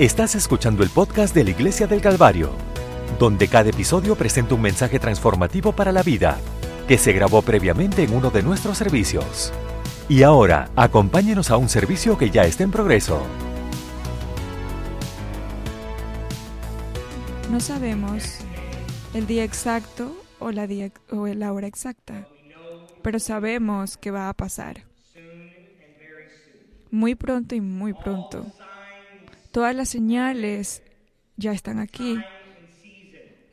Estás escuchando el podcast de la Iglesia del Calvario, donde cada episodio presenta un mensaje transformativo para la vida, que se grabó previamente en uno de nuestros servicios. Y ahora, acompáñenos a un servicio que ya está en progreso. No sabemos el día exacto o la, o la hora exacta, pero sabemos que va a pasar. Muy pronto y muy pronto. Todas las señales ya están aquí.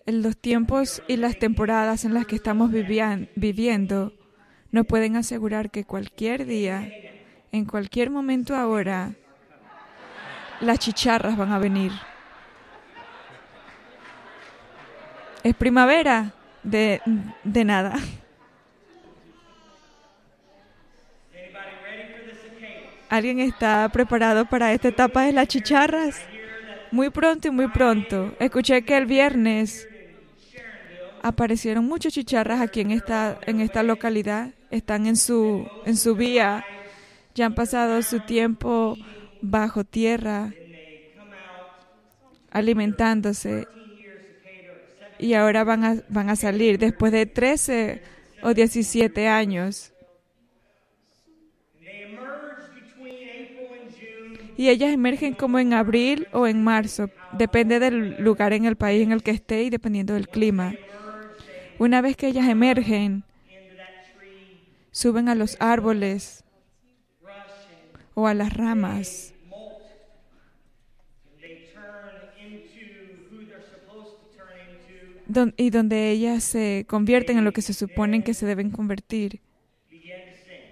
En los tiempos y las temporadas en las que estamos viviendo, nos pueden asegurar que cualquier día, en cualquier momento ahora, las chicharras van a venir. Es primavera de, de nada. ¿Alguien está preparado para esta etapa de las chicharras? Muy pronto y muy pronto. Escuché que el viernes aparecieron muchas chicharras aquí en esta, en esta localidad. Están en su, en su vía. Ya han pasado su tiempo bajo tierra, alimentándose. Y ahora van a, van a salir después de 13 o 17 años. Y ellas emergen como en abril o en marzo, depende del lugar en el país en el que esté y dependiendo del clima. Una vez que ellas emergen, suben a los árboles o a las ramas. y donde ellas se convierten en lo que se suponen que se deben convertir.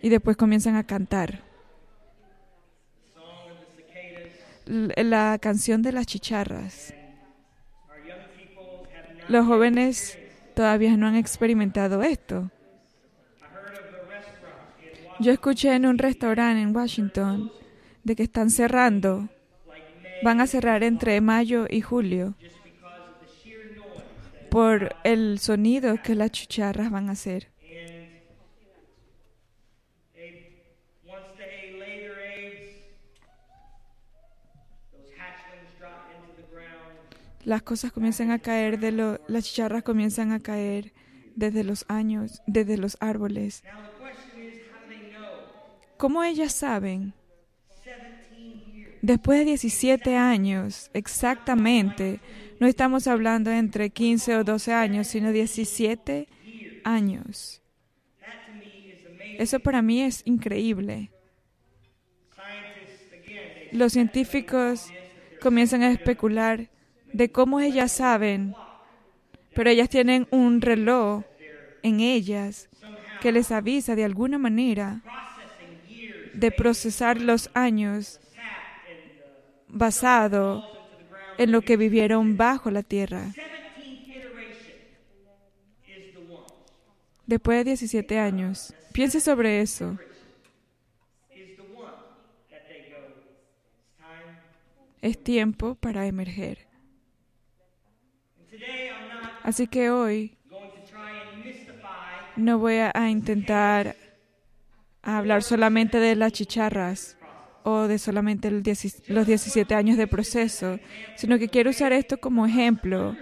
Y después comienzan a cantar. La canción de las chicharras. Los jóvenes todavía no han experimentado esto. Yo escuché en un restaurante en Washington de que están cerrando. Van a cerrar entre mayo y julio por el sonido que las chicharras van a hacer. Las cosas comienzan a caer de lo, las chicharras comienzan a caer desde los años, desde los árboles. ¿Cómo ellas saben? Después de 17 años, exactamente, no estamos hablando entre 15 o 12 años, sino 17 años. Eso para mí es increíble. Los científicos comienzan a especular de cómo ellas saben, pero ellas tienen un reloj en ellas que les avisa de alguna manera de procesar los años basado en lo que vivieron bajo la tierra. Después de 17 años, piense sobre eso. Es tiempo para emerger. Así que hoy no voy a intentar hablar solamente de las chicharras o de solamente los 17 años de proceso, sino que quiero usar esto como ejemplo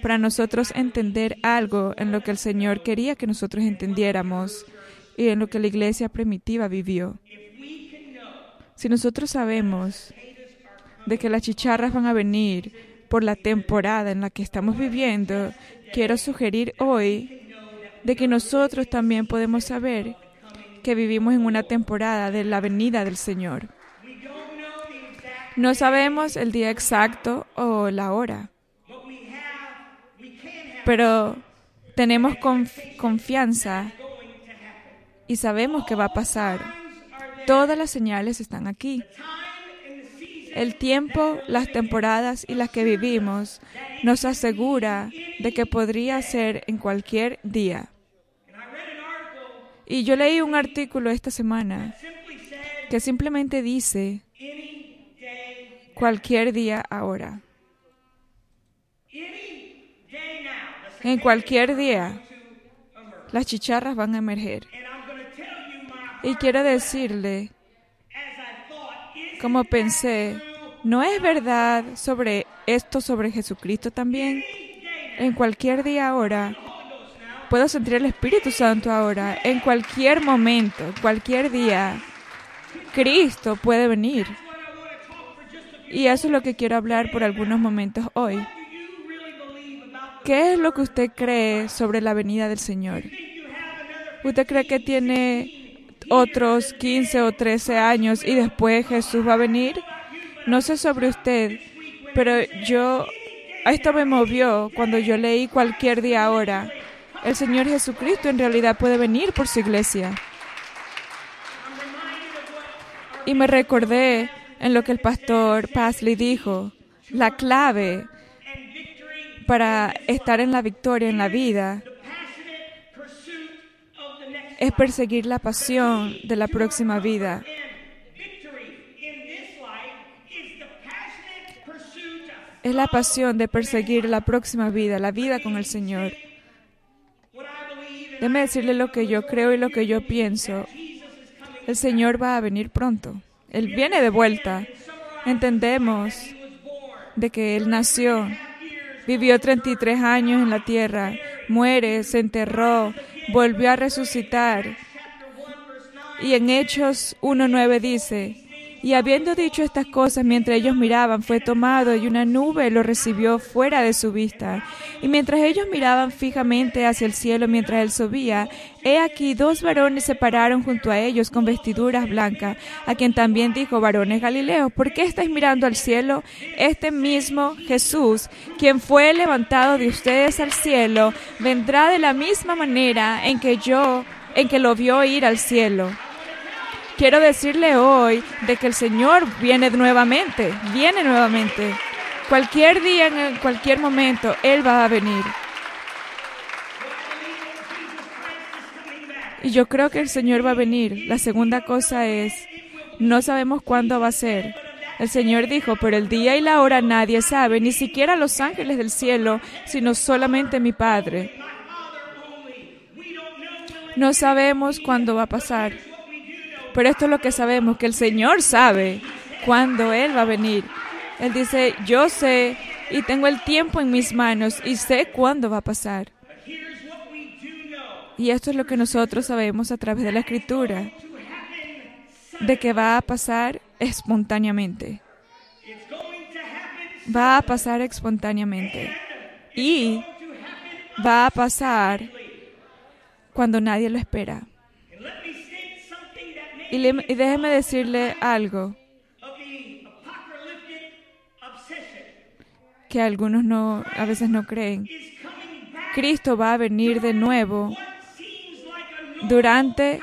para nosotros entender algo en lo que el Señor quería que nosotros entendiéramos y en lo que la iglesia primitiva vivió. Si nosotros sabemos de que las chicharras van a venir por la temporada en la que estamos viviendo, quiero sugerir hoy de que nosotros también podemos saber que vivimos en una temporada de la venida del Señor. No sabemos el día exacto o la hora, pero tenemos confianza y sabemos que va a pasar. Todas las señales están aquí. El tiempo, las temporadas y las que vivimos nos asegura de que podría ser en cualquier día. Y yo leí un artículo esta semana que simplemente dice cualquier día ahora. En cualquier día las chicharras van a emerger. Y quiero decirle como pensé ¿No es verdad sobre esto sobre Jesucristo también? En cualquier día ahora, puedo sentir el Espíritu Santo ahora, en cualquier momento, cualquier día, Cristo puede venir. Y eso es lo que quiero hablar por algunos momentos hoy. ¿Qué es lo que usted cree sobre la venida del Señor? ¿Usted cree que tiene otros 15 o 13 años y después Jesús va a venir? No sé sobre usted, pero yo, esto me movió cuando yo leí cualquier día ahora. El Señor Jesucristo en realidad puede venir por su iglesia. Y me recordé en lo que el pastor Pasley dijo, la clave para estar en la victoria en la vida es perseguir la pasión de la próxima vida. Es la pasión de perseguir la próxima vida, la vida con el Señor. Déjeme decirle lo que yo creo y lo que yo pienso. El Señor va a venir pronto. Él viene de vuelta. Entendemos de que Él nació, vivió 33 años en la tierra, muere, se enterró, volvió a resucitar. Y en Hechos 1.9 dice, y habiendo dicho estas cosas mientras ellos miraban, fue tomado y una nube lo recibió fuera de su vista. Y mientras ellos miraban fijamente hacia el cielo mientras él subía, he aquí dos varones se pararon junto a ellos con vestiduras blancas, a quien también dijo, varones Galileos, ¿por qué estáis mirando al cielo? Este mismo Jesús, quien fue levantado de ustedes al cielo, vendrá de la misma manera en que yo, en que lo vio ir al cielo. Quiero decirle hoy de que el Señor viene nuevamente, viene nuevamente. Cualquier día, en cualquier momento, Él va a venir. Y yo creo que el Señor va a venir. La segunda cosa es, no sabemos cuándo va a ser. El Señor dijo, pero el día y la hora nadie sabe, ni siquiera los ángeles del cielo, sino solamente mi Padre. No sabemos cuándo va a pasar. Pero esto es lo que sabemos, que el Señor sabe cuándo Él va a venir. Él dice, yo sé y tengo el tiempo en mis manos y sé cuándo va a pasar. Y esto es lo que nosotros sabemos a través de la escritura, de que va a pasar espontáneamente. Va a pasar espontáneamente. Y va a pasar cuando nadie lo espera. Y, déjeme decirle algo que algunos no, a veces no creen. Cristo va a venir de nuevo durante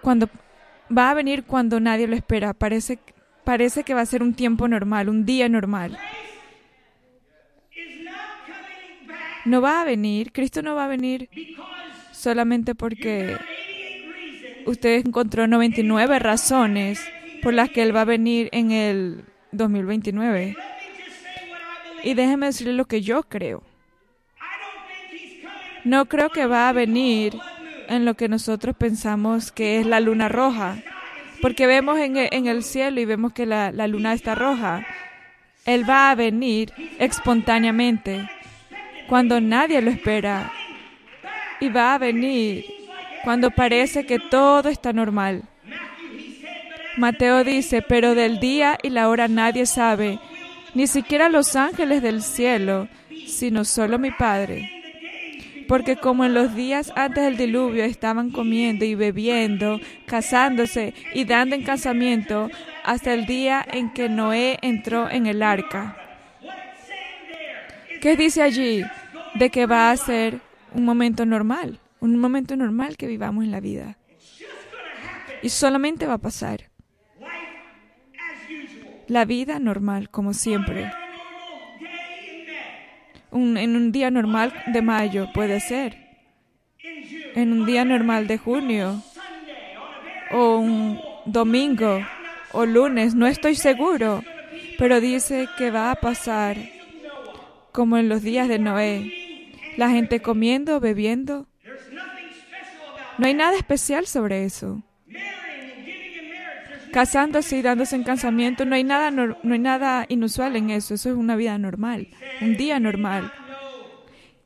cuando va a venir cuando nadie lo espera. Parece, parece que va a ser un tiempo normal, un día normal. No va a venir, Cristo no va a venir solamente porque usted encontró 99 razones por las que Él va a venir en el 2029. Y déjeme decirle lo que yo creo. No creo que va a venir en lo que nosotros pensamos que es la luna roja, porque vemos en e, el, cielo y vemos que la, la luna está roja. Él va a venir espontáneamente, cuando nadie lo espera, y va a venir cuando parece que todo está normal. Mateo dice, pero del día y la hora nadie sabe, ni siquiera los ángeles del cielo, sino solo mi Padre. Porque como en los días antes del diluvio estaban comiendo y bebiendo, casándose y dando en casamiento, hasta el día en que Noé entró en el arca. ¿Qué dice allí? De que va a ser un momento normal un momento normal que vivamos en la vida. Y solamente va a pasar. La vida normal, como siempre. en un día normal de mayo puede ser. En un día normal de junio. O un domingo. O lunes. No estoy seguro. Pero dice que va a pasar como en los días de Noé. La gente comiendo, bebiendo no hay nada especial sobre eso. casándose y dándose en casamiento, no hay nada, no, hay nada inusual en eso, eso es una vida normal, un día normal.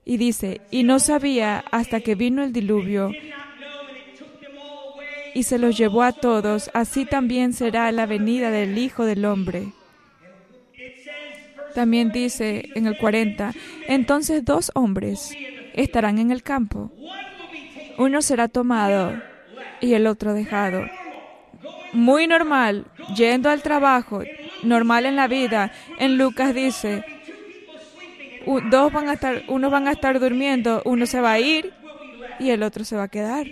Y dice, y no sabía hasta que vino el diluvio y se los llevó a todos, así también será la venida del Hijo del Hombre. También dice en el 40, entonces dos hombres estarán en el campo. Uno será tomado y el otro dejado. Muy normal, yendo al trabajo, normal en la vida. En Lucas dice, dos van a estar, uno van a estar durmiendo, uno se va a ir y el otro se va a quedar.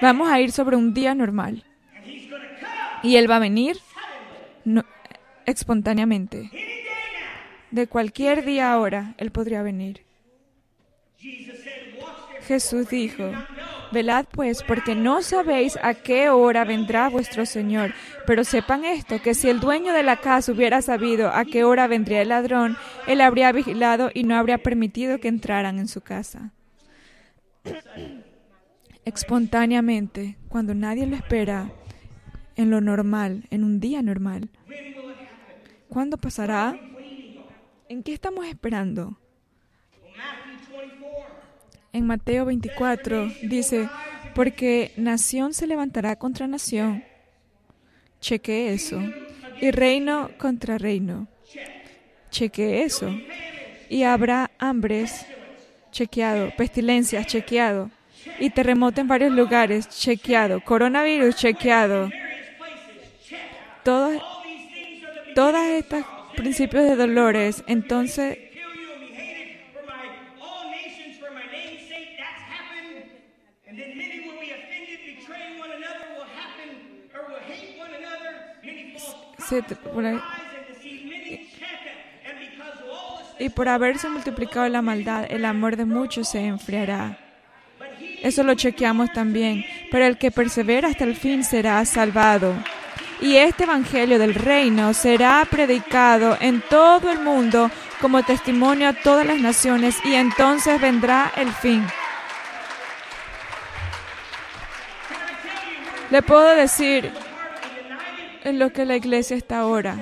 Vamos a ir sobre un día normal. Y Él va a venir espontáneamente. De cualquier día ahora, Él podría venir. Jesús dijo, velad pues, porque no sabéis a qué hora vendrá vuestro Señor. Pero sepan esto, que si el dueño de la casa hubiera sabido a qué hora vendría el ladrón, él habría vigilado y no habría permitido que entraran en su casa espontáneamente, cuando nadie lo espera, en lo normal, en un día normal. ¿Cuándo pasará? ¿En qué estamos esperando? En Mateo 24 dice, porque nación se levantará contra nación. Cheque eso. Y reino contra reino. Cheque eso. Y habrá hambres. Chequeado. Pestilencias. Chequeado y terremoto en varios lugares, chequeado. Coronavirus, chequeado. Todos, todas estas principios de dolores, entonces y por haberse multiplicado la maldad, el amor de muchos se enfriará. Eso lo chequeamos también. Pero el que persevera hasta el fin será salvado. Y este Evangelio del Reino será predicado en todo el mundo como testimonio a todas las naciones y entonces vendrá el fin. Le puedo decir en lo que la iglesia está ahora.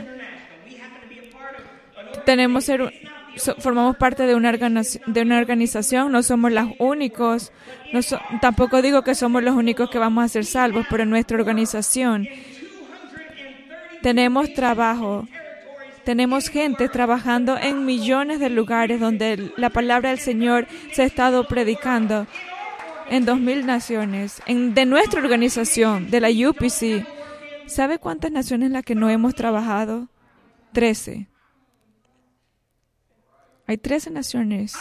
Tenemos formamos parte de una, de una organización, no somos los únicos, no tampoco digo que somos los únicos que vamos a ser salvos, pero nuestra organización tenemos trabajo, tenemos gente trabajando en millones de lugares donde la palabra del Señor se ha estado predicando en dos mil naciones, de nuestra organización, de la UPC. ¿Sabe cuántas naciones en las que no hemos trabajado? Trece. Hay 13 naciones.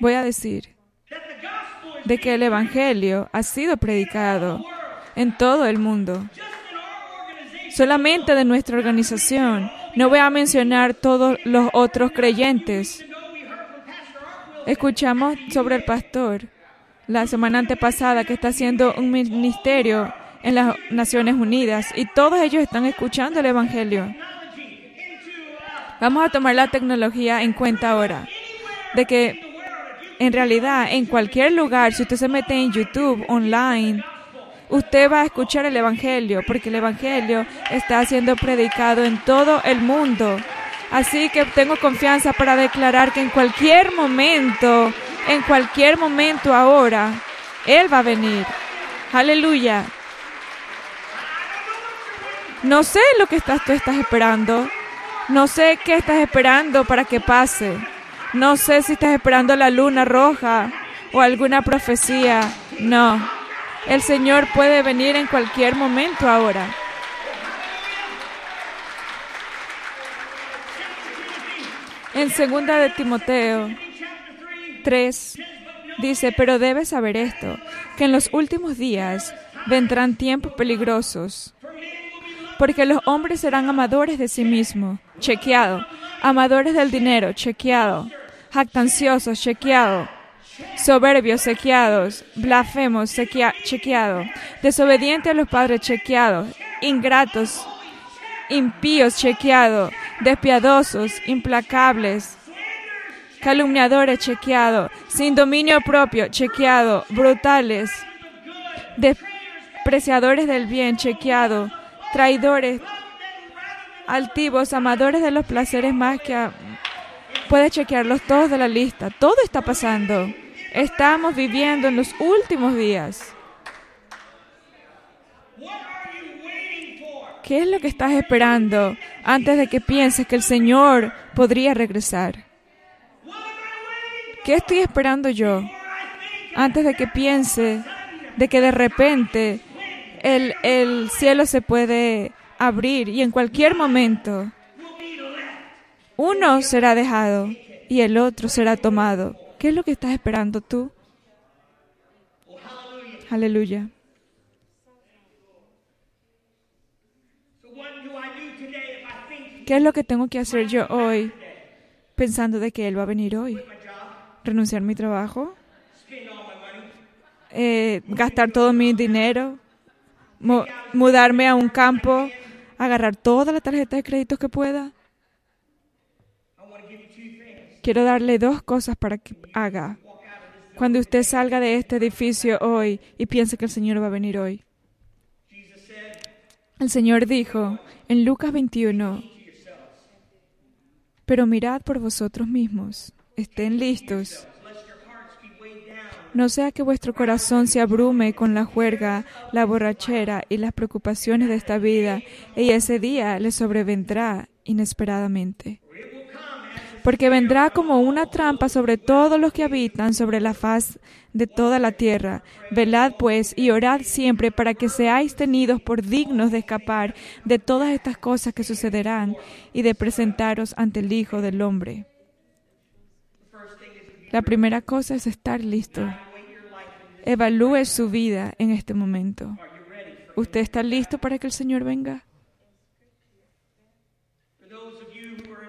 Voy a decir de que el Evangelio ha sido predicado en todo el mundo. Solamente de nuestra organización. No voy a mencionar todos los otros creyentes. Escuchamos sobre el pastor la semana antepasada que está haciendo un ministerio en las Naciones Unidas y todos ellos están escuchando el Evangelio. Vamos a tomar la tecnología en cuenta ahora. De que en realidad en cualquier lugar, si usted se mete en YouTube, online, usted va a escuchar el Evangelio, porque el Evangelio está siendo predicado en todo el mundo. Así que tengo confianza para declarar que en cualquier momento, en cualquier momento ahora, Él va a venir. Aleluya. No sé lo que estás, tú estás esperando. No sé qué estás esperando para que pase. No sé si estás esperando la luna roja o alguna profecía. No. El Señor puede venir en cualquier momento ahora. En segunda de Timoteo 3 dice, pero debes saber esto, que en los últimos días vendrán tiempos peligrosos porque los hombres serán amadores de sí mismos, chequeado, amadores del dinero, chequeado, jactanciosos, chequeado, soberbios, chequeados, blasfemos, chequeado, desobedientes a los padres, chequeados, ingratos, impíos, chequeado, despiadosos, implacables, calumniadores, chequeado, sin dominio propio, chequeado, brutales, despreciadores del bien, chequeado, traidores, altivos, amadores de los placeres más que... A... Puedes chequearlos todos de la lista. Todo está pasando. Estamos viviendo en los últimos días. ¿Qué es lo que estás esperando antes de que pienses que el Señor podría regresar? ¿Qué estoy esperando yo antes de que piense de que de repente el, el cielo se puede abrir y en cualquier momento uno será dejado y el otro será tomado? ¿Qué es lo que estás esperando tú? Aleluya. ¿Qué es lo que tengo que hacer yo hoy pensando de que Él va a venir hoy? ¿Renunciar mi trabajo? Eh, ¿Gastar todo mi dinero? ¿Mudarme a un campo? ¿Agarrar toda la tarjeta de créditos que pueda? Quiero darle dos cosas para que haga. Cuando usted salga de este edificio hoy y piense que el Señor va a venir hoy. El Señor dijo en Lucas 21, pero mirad por vosotros mismos, estén listos. No sea que vuestro corazón se abrume con la juerga, la borrachera y las preocupaciones de esta vida, y ese día le sobrevendrá inesperadamente porque vendrá como una trampa sobre todos los que habitan sobre la faz de toda la tierra. Velad pues y orad siempre para que seáis tenidos por dignos de escapar de todas estas cosas que sucederán y de presentaros ante el Hijo del Hombre. La primera cosa es estar listo. Evalúe su vida en este momento. ¿Usted está listo para que el Señor venga?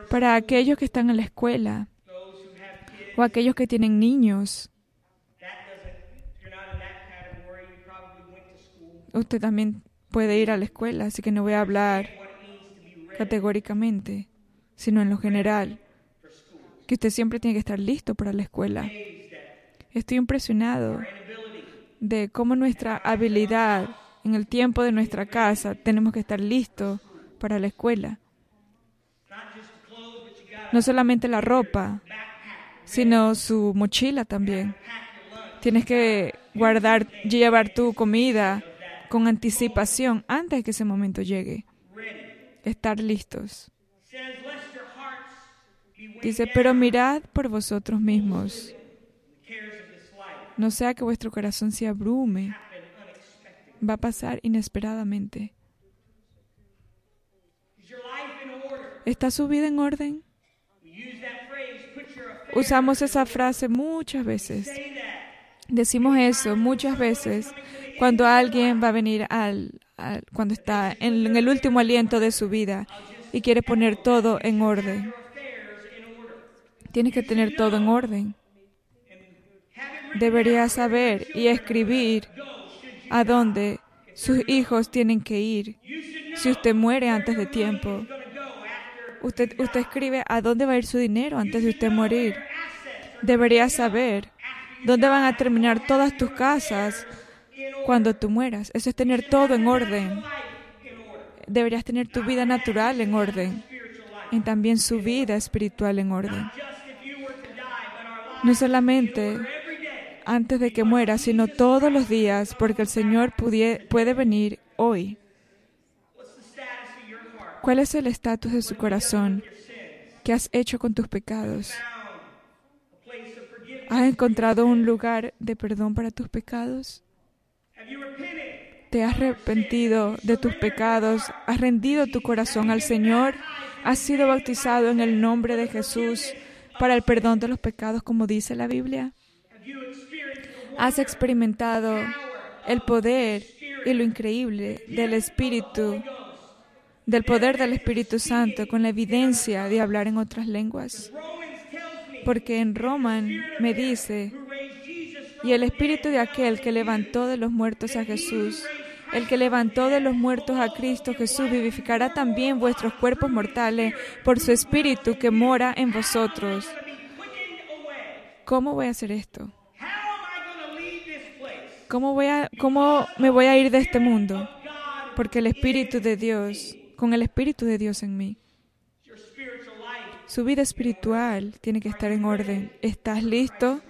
Para aquellos que están en la escuela o aquellos que tienen niños. Usted también puede ir a la escuela, así que no voy a hablar categóricamente, sino en lo general, que usted siempre tiene que estar listo para la escuela. Estoy impresionado de cómo nuestra habilidad en el tiempo de nuestra casa tenemos que estar listos para la escuela no solamente la ropa, sino su mochila también. Tienes que guardar, llevar tu comida con anticipación antes que ese momento llegue. Estar listos. Dice, pero mirad por vosotros mismos. No sea que vuestro corazón se abrume. Va a pasar inesperadamente. ¿Está su vida en orden? Usamos esa frase muchas veces. Decimos eso muchas veces cuando alguien va a venir al, cuando está en, el último aliento de su vida y quiere poner todo en orden. Tienes que tener todo en orden. Debería saber y escribir a dónde sus hijos tienen que ir si usted muere antes de tiempo. Usted, usted escribe a dónde va a ir su dinero antes de usted morir. Debería saber dónde van a terminar todas tus casas cuando tú mueras. Eso es tener todo en orden. Deberías tener tu vida natural en orden y también su vida espiritual en orden. No solamente antes de que muera, sino todos los días, porque el Señor puede venir hoy. ¿Cuál es el estatus de su corazón? ¿Qué has hecho con tus pecados? ¿Has encontrado un lugar de perdón para tus pecados? ¿Te has arrepentido de tus pecados? ¿Has rendido tu corazón al Señor? ¿Has sido bautizado en el nombre de Jesús para el perdón de los pecados como dice la Biblia? ¿Has experimentado el poder y lo increíble del Espíritu del poder del Espíritu Santo con la evidencia de hablar en otras lenguas. Porque en Roman me dice, y el Espíritu de aquel que levantó de los muertos a Jesús, el que levantó de los muertos a Cristo Jesús, vivificará también vuestros cuerpos mortales por su Espíritu que mora en vosotros. ¿Cómo voy a hacer esto? ¿Cómo, voy a, ¿Cómo me voy a ir de este mundo? Porque el Espíritu de Dios, con el Espíritu de Dios en mí, su vida espiritual tiene que estar en orden. ¿Estás listo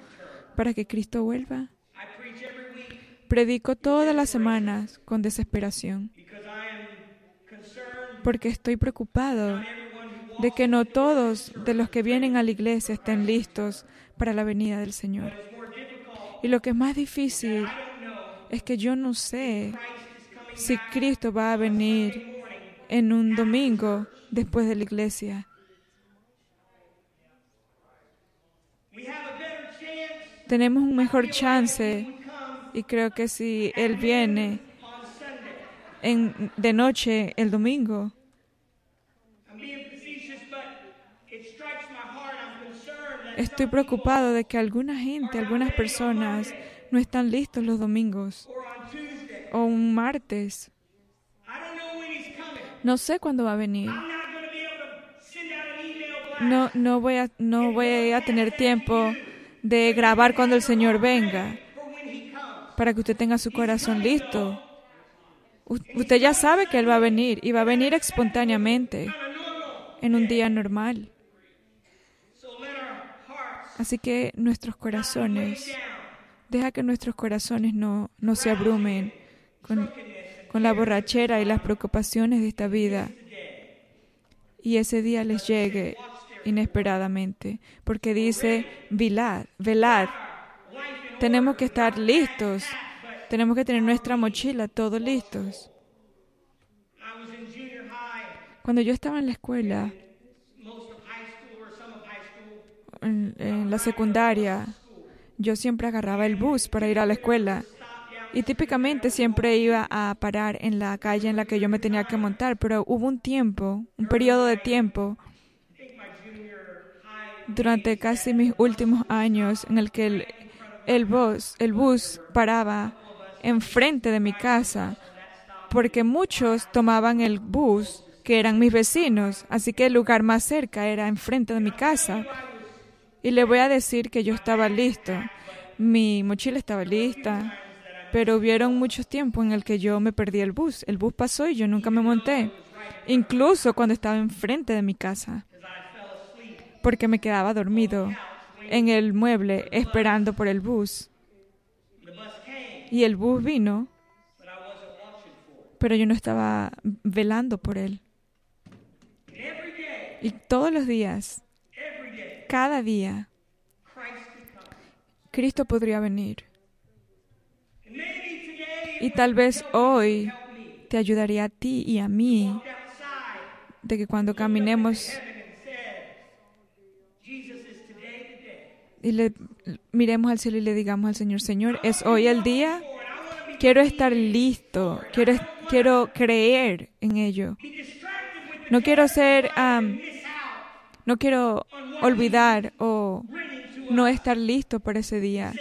para que Cristo vuelva? Predico todas las semanas con desesperación porque estoy preocupado de que no todos de los que vienen a la iglesia estén listos para la venida del Señor. Y lo que es más difícil es que yo no sé si Cristo va a venir en un domingo después de la iglesia. Tenemos un mejor chance y creo que si Él viene en, de noche el domingo, estoy preocupado de que alguna gente, algunas personas no están listos los domingos o un martes. No sé cuándo va a venir. No, no, voy a, no voy a tener tiempo de grabar cuando el Señor venga para que usted tenga su corazón listo. Usted ya sabe que Él va a venir y va a venir espontáneamente en un día normal. Así que nuestros corazones, deja que nuestros corazones no, no se abrumen con, con la borrachera y las preocupaciones de esta vida. Y ese día les llegue inesperadamente, porque dice, velad, velad. Tenemos que estar listos, tenemos que tener nuestra mochila todos listos. Cuando yo estaba en la escuela, en, la secundaria, yo siempre agarraba el bus para ir a la escuela y típicamente siempre iba a parar en la calle en la que yo me tenía que montar, pero hubo un tiempo, un periodo de tiempo durante casi mis últimos años en el que el, el bus, el bus paraba enfrente de mi casa porque muchos tomaban el bus que eran mis vecinos, así que el lugar más cerca era enfrente de mi casa. Y le voy a decir que yo estaba listo. Mi mochila estaba lista, pero hubieron muchos tiempos en el que yo me perdí el bus. El bus pasó y yo nunca me monté, incluso cuando estaba enfrente de mi casa, porque me quedaba dormido en el mueble esperando por el bus. Y el bus vino, pero yo no estaba velando por él. Y todos los días cada día Cristo podría venir. Y tal vez hoy te ayudaría a ti y a mí de que cuando caminemos y le miremos al cielo y le digamos al Señor, Señor, ¿es hoy el día? Quiero estar listo, quiero, quiero creer en ello. No quiero ser no quiero olvidar o no estar listo para ese día.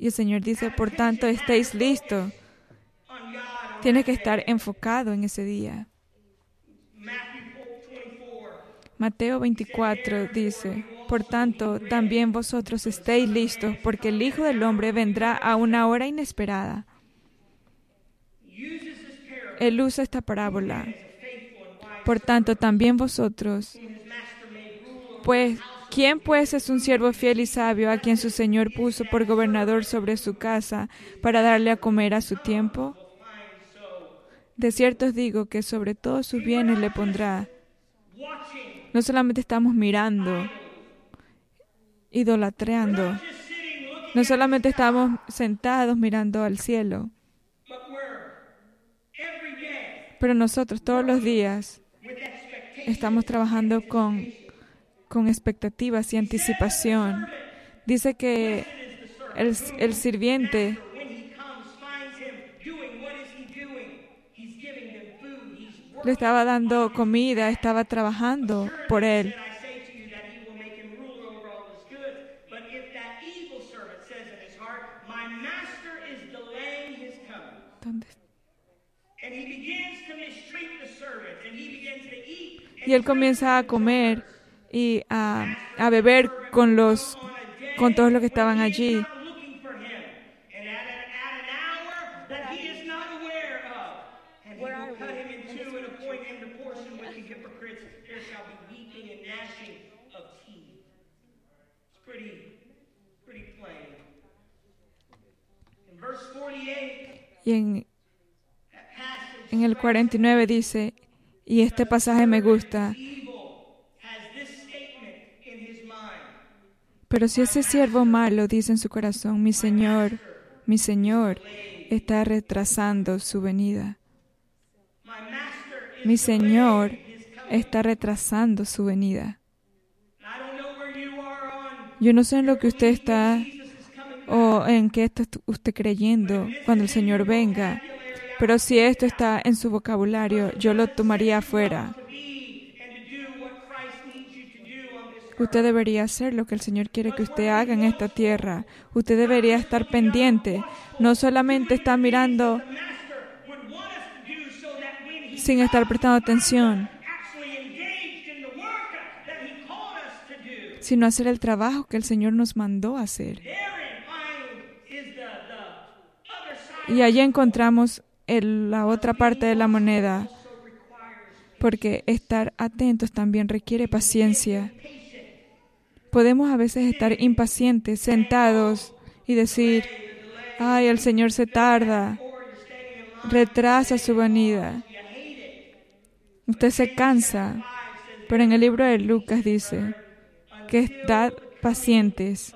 Y el Señor dice, por tanto, estéis listos. Tienes que estar enfocado en ese día. Mateo 24 dice, por tanto, también vosotros estéis listos, porque el Hijo del Hombre vendrá a una hora inesperada. Él usa esta parábola por tanto, también vosotros. Pues, ¿quién pues es un siervo fiel y sabio a quien su Señor puso por gobernador sobre su casa para darle a comer a su tiempo? De cierto os digo que sobre todos sus bienes le pondrá. No solamente estamos mirando, idolatreando. No solamente estamos sentados mirando al cielo, pero nosotros todos los días estamos trabajando con, con expectativas y anticipación. Dice que el, el sirviente le estaba dando comida, estaba trabajando por él. ¿Dónde y él comienza a comer y a, a beber con los con todos los que estaban allí. Not looking for him. And at an, at an hour that he is not aware of. And he will cut him in two and appoint him to portion with the hypocrites. There shall be weeping and gnashing of teeth. It's pretty, pretty plain. In verse 48, Y en, en el 49 dice, y este pasaje me gusta, pero si ese siervo malo dice en su corazón, mi Señor, mi Señor, está retrasando su venida. Mi Señor está retrasando su venida. Yo no sé en lo que usted está o en qué está usted creyendo cuando el Señor venga, pero si esto está en su vocabulario, yo lo tomaría afuera. Usted debería hacer lo que el Señor quiere que usted haga en esta tierra. Usted debería estar pendiente. No solamente está mirando sin estar prestando atención, sino hacer el trabajo que el Señor nos mandó hacer. Y allí encontramos la otra parte de la moneda, porque estar atentos también requiere paciencia. Podemos a veces estar impacientes, sentados y decir, ay, el Señor se tarda, retrasa su venida. Usted se cansa, pero en el libro de Lucas dice que estad pacientes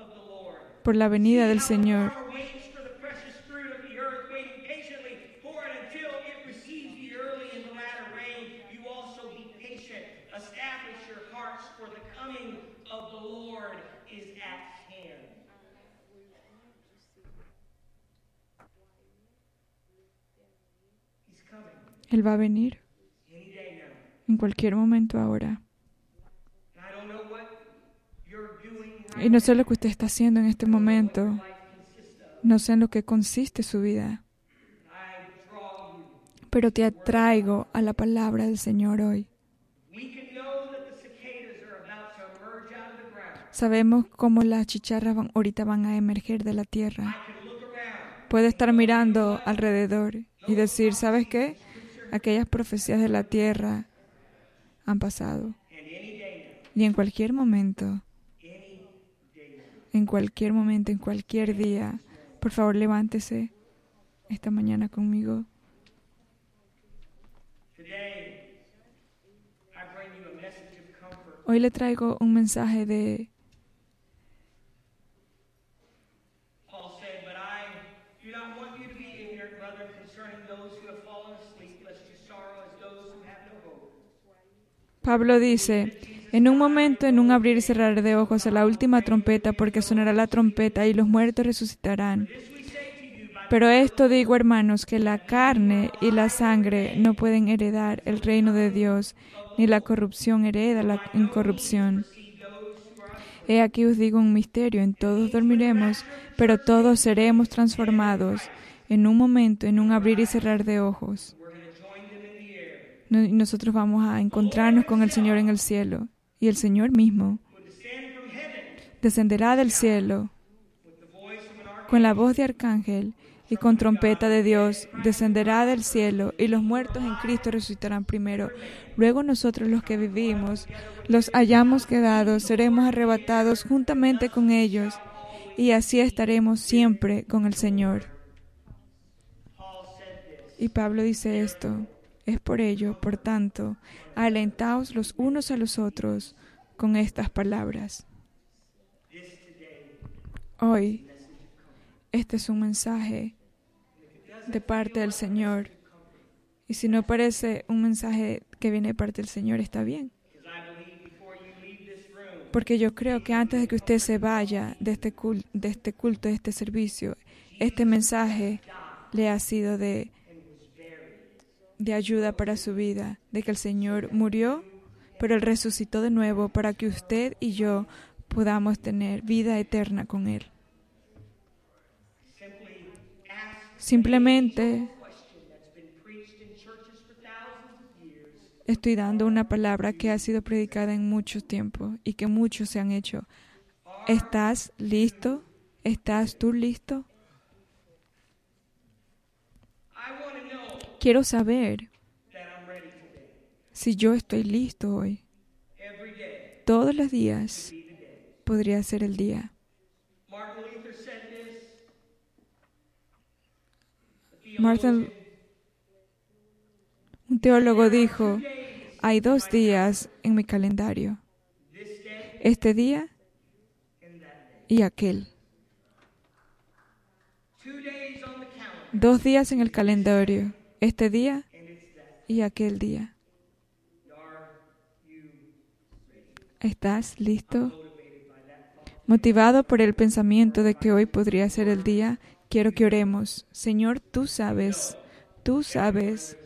por la venida del Señor. For the coming of the Lord is at hand. Él va a venir en cualquier momento ahora. Y no sé lo que usted está haciendo en este momento. No sé en lo que consiste su vida. Pero te atraigo a la palabra del Señor hoy. Sabemos cómo las chicharras van- ahorita van a emerger de la tierra. Puede estar mirando alrededor y decir, ¿sabes qué? Aquellas profecías de la tierra han pasado. Y en cualquier momento, en cualquier momento, en cualquier día, por favor levántese esta mañana conmigo. Hoy le traigo un mensaje de Pablo dice, en un momento, en un abrir y cerrar de ojos a la última trompeta, porque sonará la trompeta y los muertos resucitarán. Pero esto digo, hermanos, que la carne y la sangre no pueden heredar el reino de Dios, ni la corrupción hereda la incorrupción. He aquí os digo un misterio, en todos dormiremos, pero todos seremos transformados en un momento, en un abrir y cerrar de ojos. Nosotros vamos a encontrarnos con el Señor en el cielo. Y el Señor mismo descenderá del cielo con la voz de arcángel y con trompeta de Dios, descenderá del cielo y los muertos en Cristo resucitarán primero. Luego nosotros los que vivimos, los hayamos quedado, seremos arrebatados juntamente con ellos y así estaremos siempre con el Señor. Y Pablo dice esto. Es por ello, por tanto, alentaos los unos a los otros con estas palabras. Hoy, este es un mensaje de parte del Señor. Y si no parece un mensaje que viene de parte del Señor, está bien. Porque yo creo que antes de que usted se vaya de este, cul- de este culto, de este servicio, este mensaje le ha sido de, de ayuda para su vida, de que el Señor murió, pero Él resucitó de nuevo para que usted y yo podamos tener vida eterna con Él. Simplemente estoy dando una palabra que ha sido predicada en mucho tiempo y que muchos se han hecho. ¿Estás listo? ¿Estás tú listo? Quiero saber si yo estoy listo hoy. Todos los días podría ser el día. Martin un teólogo dijo, hay dos días en mi calendario, este día y aquel. Dos días en el calendario, este día y aquel día. ¿Estás listo? Motivado por el pensamiento de que hoy podría ser el día, quiero que oremos. Señor, tú sabes, tú sabes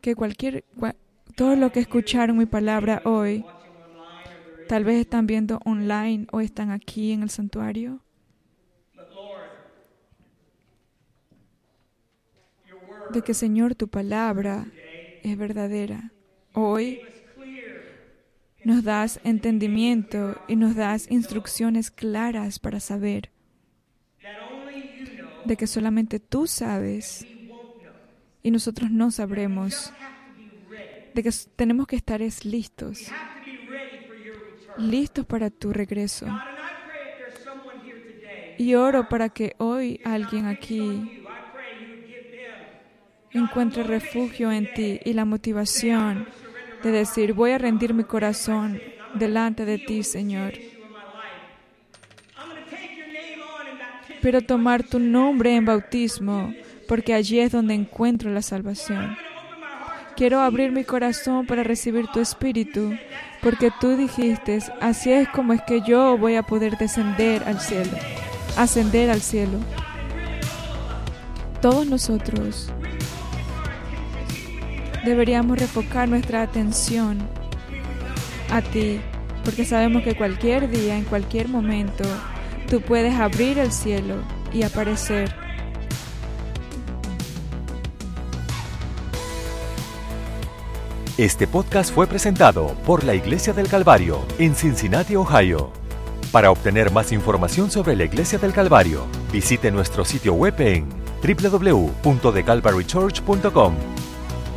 que cualquier, cua- todo lo que escucharon mi palabra hoy, tal vez están viendo online o están aquí en el santuario. De que Señor tu palabra es verdadera. Hoy nos das entendimiento y nos das instrucciones claras para saber de que solamente tú sabes y nosotros no sabremos, de que tenemos que estar es listos, listos para tu regreso. Y oro para que hoy alguien aquí encuentre refugio en ti y la motivación de decir, voy a rendir mi corazón delante de ti, Señor. pero tomar tu nombre en bautismo, porque allí es donde encuentro la salvación. Quiero abrir mi corazón para recibir tu espíritu, porque tú dijiste, así es como es que yo voy a poder descender al cielo, ascender al cielo. Todos nosotros deberíamos refocar nuestra atención a ti, porque sabemos que cualquier día, en cualquier momento, tú puedes abrir el cielo y aparecer. Este podcast fue presentado por la Iglesia del Calvario en Cincinnati, Ohio. Para obtener más información sobre la Iglesia del Calvario, visite nuestro sitio web en www.thecalvarychurch.com.